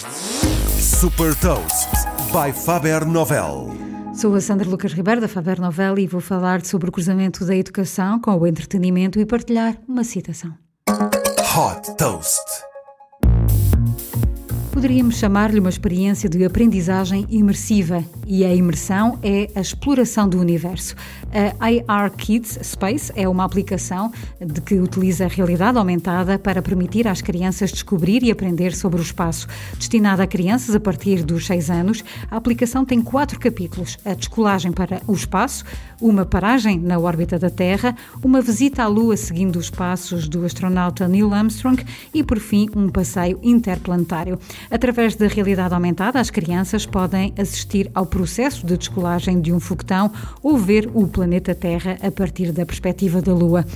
Super Toast by Faber Novel. Sou a Sandra Lucas Ribeiro da Faber Novel e vou falar sobre o cruzamento da educação com o entretenimento e partilhar uma citação. Hot Toast. Poderíamos chamar-lhe uma experiência de aprendizagem imersiva e a imersão é a exploração do universo. A AR Kids Space é uma aplicação de que utiliza a realidade aumentada para permitir às crianças descobrir e aprender sobre o espaço. Destinada a crianças a partir dos 6 anos, a aplicação tem quatro capítulos: a descolagem para o espaço, uma paragem na órbita da Terra, uma visita à Lua seguindo os passos do astronauta Neil Armstrong e, por fim, um passeio interplanetário. Através da realidade aumentada, as crianças podem assistir ao processo de descolagem de um foguetão ou ver o planeta Terra a partir da perspectiva da Lua.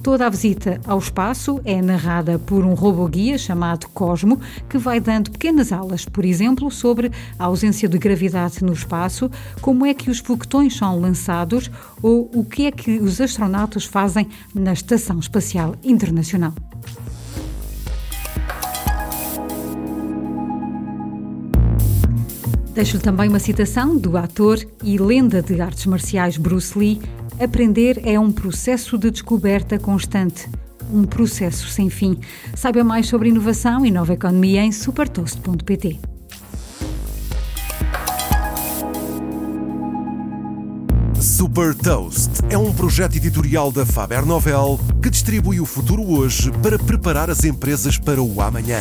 Toda a visita ao espaço é narrada por um robô-guia chamado Cosmo, que vai dando pequenas aulas, por exemplo, sobre a ausência de gravidade no espaço, como é que os foguetões são lançados ou o que é que os astronautas fazem na Estação Espacial Internacional. Deixo-lhe também uma citação do ator e lenda de artes marciais Bruce Lee: Aprender é um processo de descoberta constante, um processo sem fim. Saiba mais sobre inovação e nova economia em supertoast.pt. Super Toast é um projeto editorial da Faber Novel que distribui o futuro hoje para preparar as empresas para o amanhã.